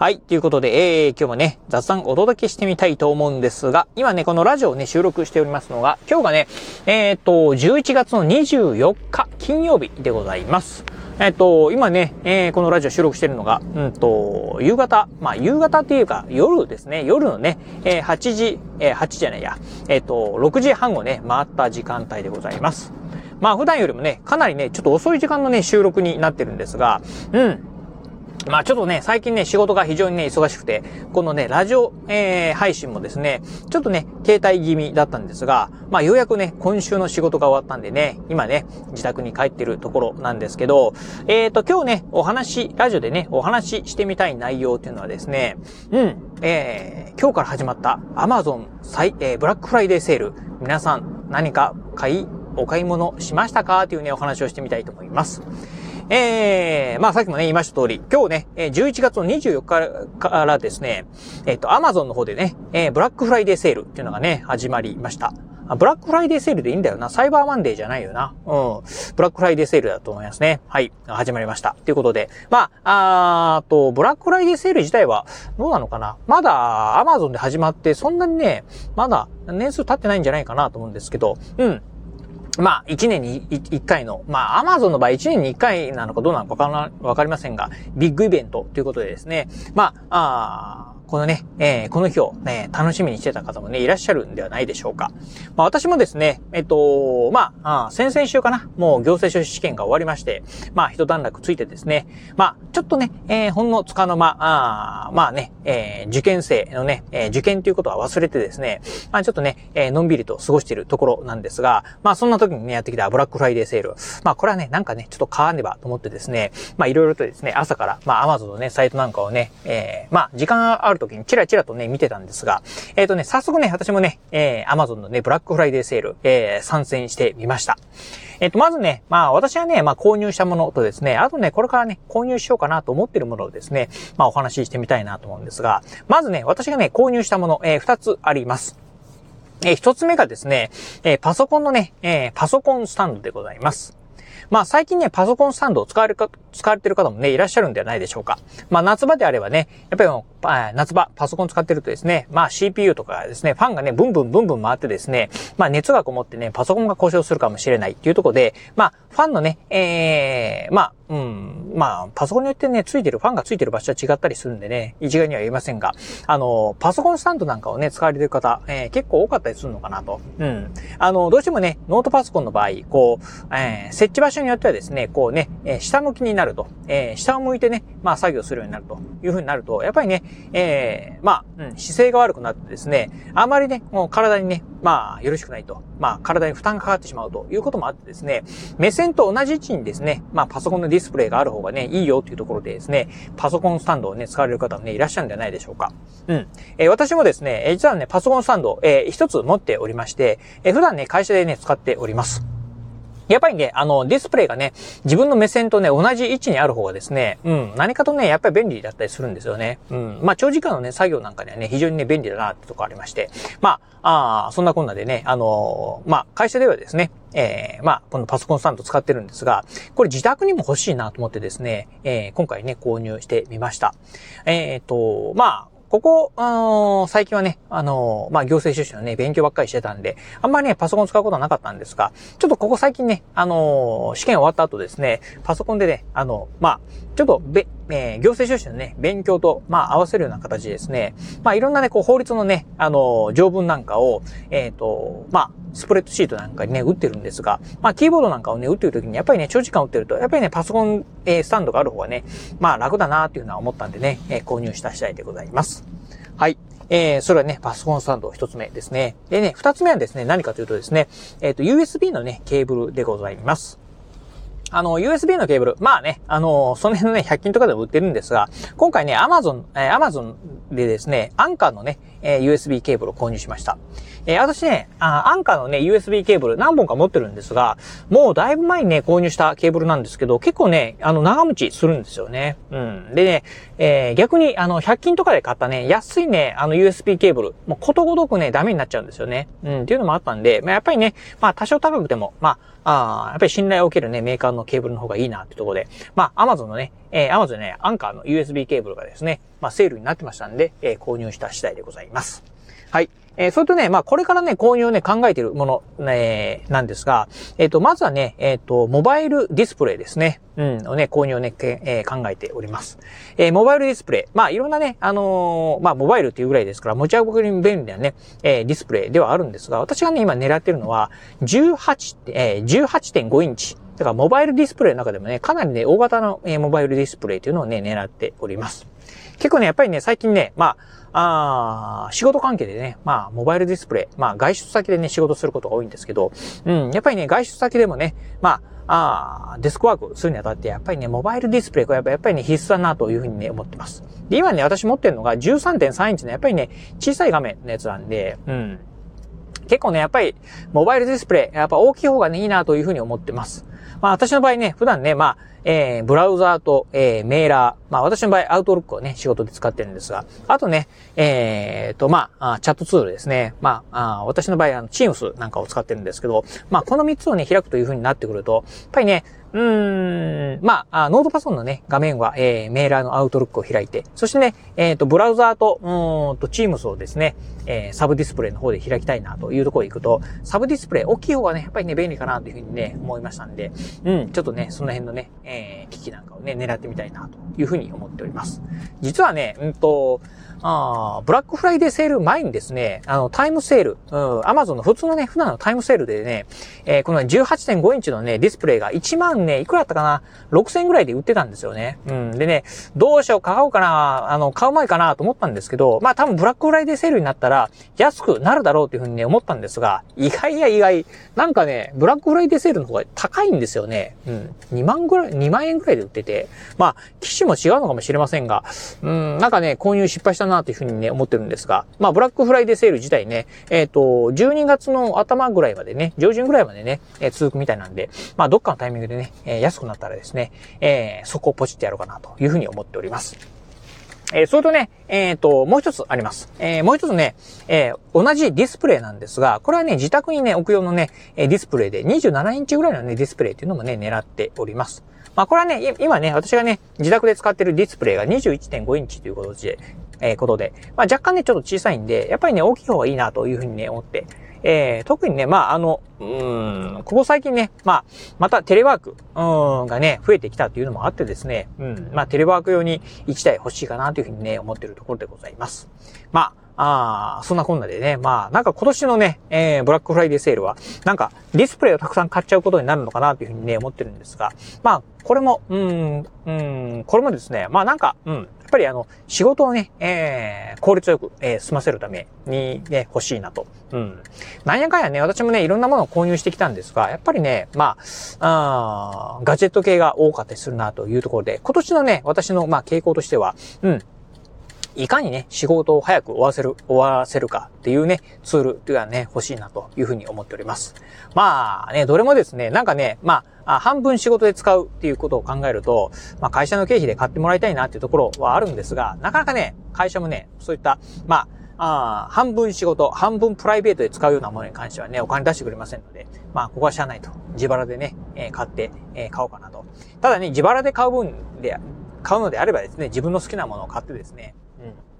はい。ということで、えー、今日もね、雑談お届けしてみたいと思うんですが、今ね、このラジオをね、収録しておりますのが、今日がね、えっ、と、11月の24日金曜日でございます。えっ、と、今ね、えー、このラジオ収録してるのが、うんと、夕方、まあ、夕方っていうか、夜ですね、夜のね、えー、8時、えー、8時じゃないや、えっ、と、6時半をね、回った時間帯でございます。まあ、普段よりもね、かなりね、ちょっと遅い時間のね、収録になってるんですが、うん。まあちょっとね、最近ね、仕事が非常にね、忙しくて、このね、ラジオ、えー、配信もですね、ちょっとね、停滞気味だったんですが、まあようやくね、今週の仕事が終わったんでね、今ね、自宅に帰ってるところなんですけど、えっ、ー、と、今日ね、お話、ラジオでね、お話ししてみたい内容っていうのはですね、うん、えー、今日から始まった Amazon 最、えー、ブラックフライデーセール、皆さん何か買い、お買い物しましたか？というね、お話をしてみたいと思います。えー、まあさっきもね、言いました通り、今日ね、11月の24日からですね、えっ、ー、と、アマゾンの方でね、えー、ブラックフライデーセールっていうのがね、始まりました。ブラックフライデーセールでいいんだよな。サイバーマンデーじゃないよな。うん。ブラックフライデーセールだと思いますね。はい。始まりました。ということで。まあ、あと、ブラックフライデーセール自体はどうなのかなまだアマゾンで始まって、そんなにね、まだ年数経ってないんじゃないかなと思うんですけど、うん。まあ、1年に1回の、まあ、アマゾンの場合1年に1回なのかどうなのかわかりませんが、ビッグイベントということでですね、まあ、あこのね、えー、この日をね、楽しみにしてた方もね、いらっしゃるんではないでしょうか。まあ私もですね、えっと、まあ、あ先々週かな、もう行政書士試験が終わりまして、まあ一段落ついてですね、まあちょっとね、えー、ほんのつかの間、あまあね、えー、受験生のね、えー、受験ということは忘れてですね、まあちょっとね、えー、のんびりと過ごしているところなんですが、まあそんな時にね、やってきたブラックフライデーセール。まあこれはね、なんかね、ちょっと買わねばと思ってですね、まあいろいろとですね、朝から、まあアマゾンのね、サイトなんかをね、えー、まあ時間ある時にチラチラとね、見てたんですが、えっ、ー、とね、早速ね、私もね、えー、Amazon のね、ブラックフライデーセール、えー、参戦してみました。えっ、と、まずね、まあ私はね、まあ購入したものとですね、あとね、これからね、購入しようかなと思ってるものをですね、まあお話ししてみたいなと思うんですが、まずね、私がね、購入したもの、えー、二つあります。えー、一つ目がですね、えー、パソコンのね、えー、パソコンスタンドでございます。まあ最近ね、パソコンスタンドを使われか、使われてる方もね、いらっしゃるんではないでしょうか。まあ夏場であればね、やっぱり夏場、パソコン使ってるとですね、まあ CPU とかですね、ファンがね、ブンブンブンブン回ってですね、まあ熱がこもってね、パソコンが故障するかもしれないっていうところで、まあファンのね、えー、まあうん。まあ、パソコンによってね、ついてる、ファンがついてる場所は違ったりするんでね、一概には言えませんが、あの、パソコンスタンドなんかをね、使われてる方、えー、結構多かったりするのかなと。うん。あの、どうしてもね、ノートパソコンの場合、こう、えー、設置場所によってはですね、こうね、えー、下向きになると、えー、下を向いてね、まあ、作業するようになるというふうになると、やっぱりね、えー、まあ、うん、姿勢が悪くなってですね、あまりね、もう体にね、まあ、よろしくないと。まあ、体に負担がかかってしまうということもあってですね、目線と同じ位置にですね、まあ、パソコンのディスプレイがある方がね、いいよっていうところでですね、パソコンスタンドをね、使われる方もね、いらっしゃるんじゃないでしょうか。うん。えー、私もですね、実はね、パソコンスタンド、えー、一つ持っておりまして、えー、普段ね、会社でね、使っております。やっぱりね、あの、ディスプレイがね、自分の目線とね、同じ位置にある方がですね、うん、何かとね、やっぱり便利だったりするんですよね。うん。まあ、長時間のね、作業なんかにはね、非常にね、便利だなってとこありまして。まあ、あそんなこんなでね、あのまあ、会社ではですね、えー、まあ、このパソコンスタンド使ってるんですが、これ自宅にも欲しいなと思ってですね、えー、今回ね、購入してみました。えっ、と、まあ、ここ、あのー、最近はね、あのー、まあ、行政書士のね、勉強ばっかりしてたんで、あんまりね、パソコン使うことはなかったんですが、ちょっとここ最近ね、あのー、試験終わった後ですね、パソコンでね、あの、まあ、ちょっと、べ、えー、行政書士のね、勉強と、まあ、合わせるような形ですね、まあ、いろんなね、こう、法律のね、あの、条文なんかを、えっ、と、まあ、スプレッドシートなんかにね、打ってるんですが、まあ、キーボードなんかをね、打ってる時に、やっぱりね、長時間打ってると、やっぱりね、パソコン、えー、スタンドがある方がね、まあ、楽だなっていうのは思ったんでね、えー、購入した次第でございます。はい。えー、それはね、パソコンスタンド一つ目ですね。でね、二つ目はですね、何かというとですね、えっ、ー、と、USB のね、ケーブルでございます。あの、USB のケーブル、まあね、あの、その辺のね、100均とかでも売ってるんですが、今回ね、Amazon、えー、Amazon でですね、アンカーのね、えー、USB ケーブルを購入しました。えー、私ねあ、アンカーのね、USB ケーブル何本か持ってるんですが、もうだいぶ前にね、購入したケーブルなんですけど、結構ね、あの、長持ちするんですよね。うん。でね、えー、逆に、あの、100均とかで買ったね、安いね、あの、USB ケーブル、もうことごとくね、ダメになっちゃうんですよね。うん、っていうのもあったんで、まあ、やっぱりね、まあ、多少高くても、まあ、ああやっぱり信頼を受けるね、メーカーのケーブルの方がいいなってところで、まあ、Amazon のね、えー、Amazon ね、アンカーの USB ケーブルがですね、まあ、セールになってましたんで、えー、購入した次第でございます。はい。えー、それとね、まあ、これからね、購入をね、考えているもの、ね、なんですが、えっ、ー、と、まずはね、えっ、ー、と、モバイルディスプレイですね。うん、をね、購入をね、えー、考えております。えー、モバイルディスプレイ。まあ、いろんなね、あのー、まあ、モバイルっていうぐらいですから、持ち運びに便利なね、えー、ディスプレイではあるんですが、私がね、今狙ってるのは、18、えー、18.5インチ。だから、モバイルディスプレイの中でもね、かなりね、大型の、え、モバイルディスプレイというのをね、狙っております。結構ね、やっぱりね、最近ね、まあ、あ仕事関係でね、まあ、モバイルディスプレイ、まあ、外出先でね、仕事することが多いんですけど、うん、やっぱりね、外出先でもね、まあ、あデスクワークするにあたって、やっぱりね、モバイルディスプレイがやっぱりね、必須だなというふうにね、思ってます。で、今ね、私持ってるのが13.3インチのやっぱりね、小さい画面のやつなんで、うん。結構ね、やっぱり、モバイルディスプレイ、やっぱ大きい方がね、いいなというふうに思ってます。まあ私の場合ね、普段ね、まあ、えー、ブラウザーと、えー、メーラー、まあ私の場合アウトロックをね、仕事で使ってるんですが、あとね、えー、と、まあ、チャットツールですね。まあ、あ私の場合、あの、チームスなんかを使ってるんですけど、まあこの3つをね、開くというふうになってくると、やっぱりね、うーん、まあ、ノートパソコンのね、画面は、えー、メーラーのアウトロックを開いて、そしてね、えっ、ー、と、ブラウザーと、うんと、チームスをですね、えー、サブディスプレイの方で開きたいなというところに行くと、サブディスプレイ、大きい方がね、やっぱりね、便利かなというふうにね、思いましたんで、うん、ちょっとね、その辺のね、えー、機器なんかをね、狙ってみたいなというふうに思っております。実はね、うんと、あブラックフライデーセール前にですね、あの、タイムセール、うん、アマゾンの普通のね、普段のタイムセールでね、えー、この18.5インチのね、ディスプレイが1万ね、いくらだったかな ?6000 ぐらいで売ってたんですよね。うん。でね、どうしよう、買おうかな、あの、買う前かなと思ったんですけど、まあ多分ブラックフライデーセールになったら、安くなるだろうというふうにね、思ったんですが、意外や意外、なんかね、ブラックフライデーセールの方が高いんですよね。うん。2万ぐらい、2万円ぐらいで売ってて、まあ、機種も違うのかもしれませんが、うん、なんかね、購入失敗したなというふうにね、思ってるんですが、まあ、ブラックフライデーセール自体ね、えっ、ー、と、12月の頭ぐらいまでね、上旬ぐらいまでね、えー、続くみたいなんで、まあ、どっかのタイミングでね、え、安くなったらですね、え、そこをポチってやろうかなというふうに思っております。え、それとね、えっ、ー、と、もう一つあります。えー、もう一つね、えー、同じディスプレイなんですが、これはね、自宅にね、置く用のね、ディスプレイで27インチぐらいのね、ディスプレイっていうのもね、狙っております。まあ、これはね、今ね、私がね、自宅で使ってるディスプレイが21.5インチということで、え、ことで、まあ、若干ね、ちょっと小さいんで、やっぱりね、大きい方がいいなというふうにね、思って、えー、特にね、まあ、あの、うん、ここ最近ね、まあ、またテレワーク、うん、がね、増えてきたというのもあってですね、うん、まあ、テレワーク用に1台欲しいかなというふうにね、思っているところでございます。まあ、ああ、そんなこんなでね、まあ、なんか今年のね、えー、ブラックフライデーセールは、なんかディスプレイをたくさん買っちゃうことになるのかなというふうにね、思ってるんですが、まあ、これも、うん、うん、これもですね、まあなんか、うん、やっぱりあの、仕事をね、えー、効率よく、えー、済ませるためにね、欲しいなと。うん。なんやかんやね、私もね、いろんなものを購入してきたんですが、やっぱりね、まあ、あガジェット系が多かったりするなというところで、今年のね、私の、まあ、傾向としては、うん、いかにね、仕事を早く終わせる、終わらせるかっていうね、ツールっていうのはね、欲しいなというふうに思っております。まあね、どれもですね、なんかね、まあ、半分仕事で使うっていうことを考えると、まあ会社の経費で買ってもらいたいなっていうところはあるんですが、なかなかね、会社もね、そういった、まあ、あ半分仕事、半分プライベートで使うようなものに関してはね、お金出してくれませんので、まあ、ここはしゃあないと。自腹でね、えー、買って、えー、買おうかなと。ただね、自腹で買う分で、買うのであればですね、自分の好きなものを買ってですね、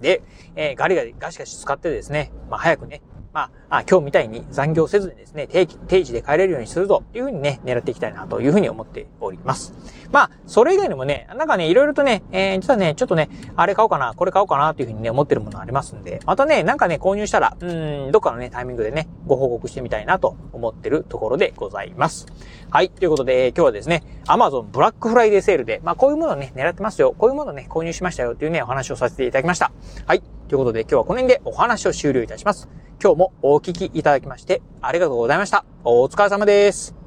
で、えー、ガリガリガシガシ使ってですね、まあ早くね、まあ、今日みたいに残業せずにですね、定期、定時で帰れるようにするというふうにね、狙っていきたいなというふうに思っております。まあ、それ以外にもね、なんかね、いろいろとね、えー、実はね、ちょっとね、あれ買おうかな、これ買おうかなというふうにね、思ってるものありますんで、またね、なんかね、購入したら、うん、どっかのね、タイミングでね、ご報告してみたいなと思ってるところでございます。はい、ということで、今日はですね、Amazon ブラックフライデーセールで、まあ、こういうものをね、狙ってますよ、こういうものをね、購入しましたよっていうね、お話をさせていただきました。はい、ということで、今日はこの辺でお話を終了いたします。今日もお聞きいただきましてありがとうございました。お疲れ様です。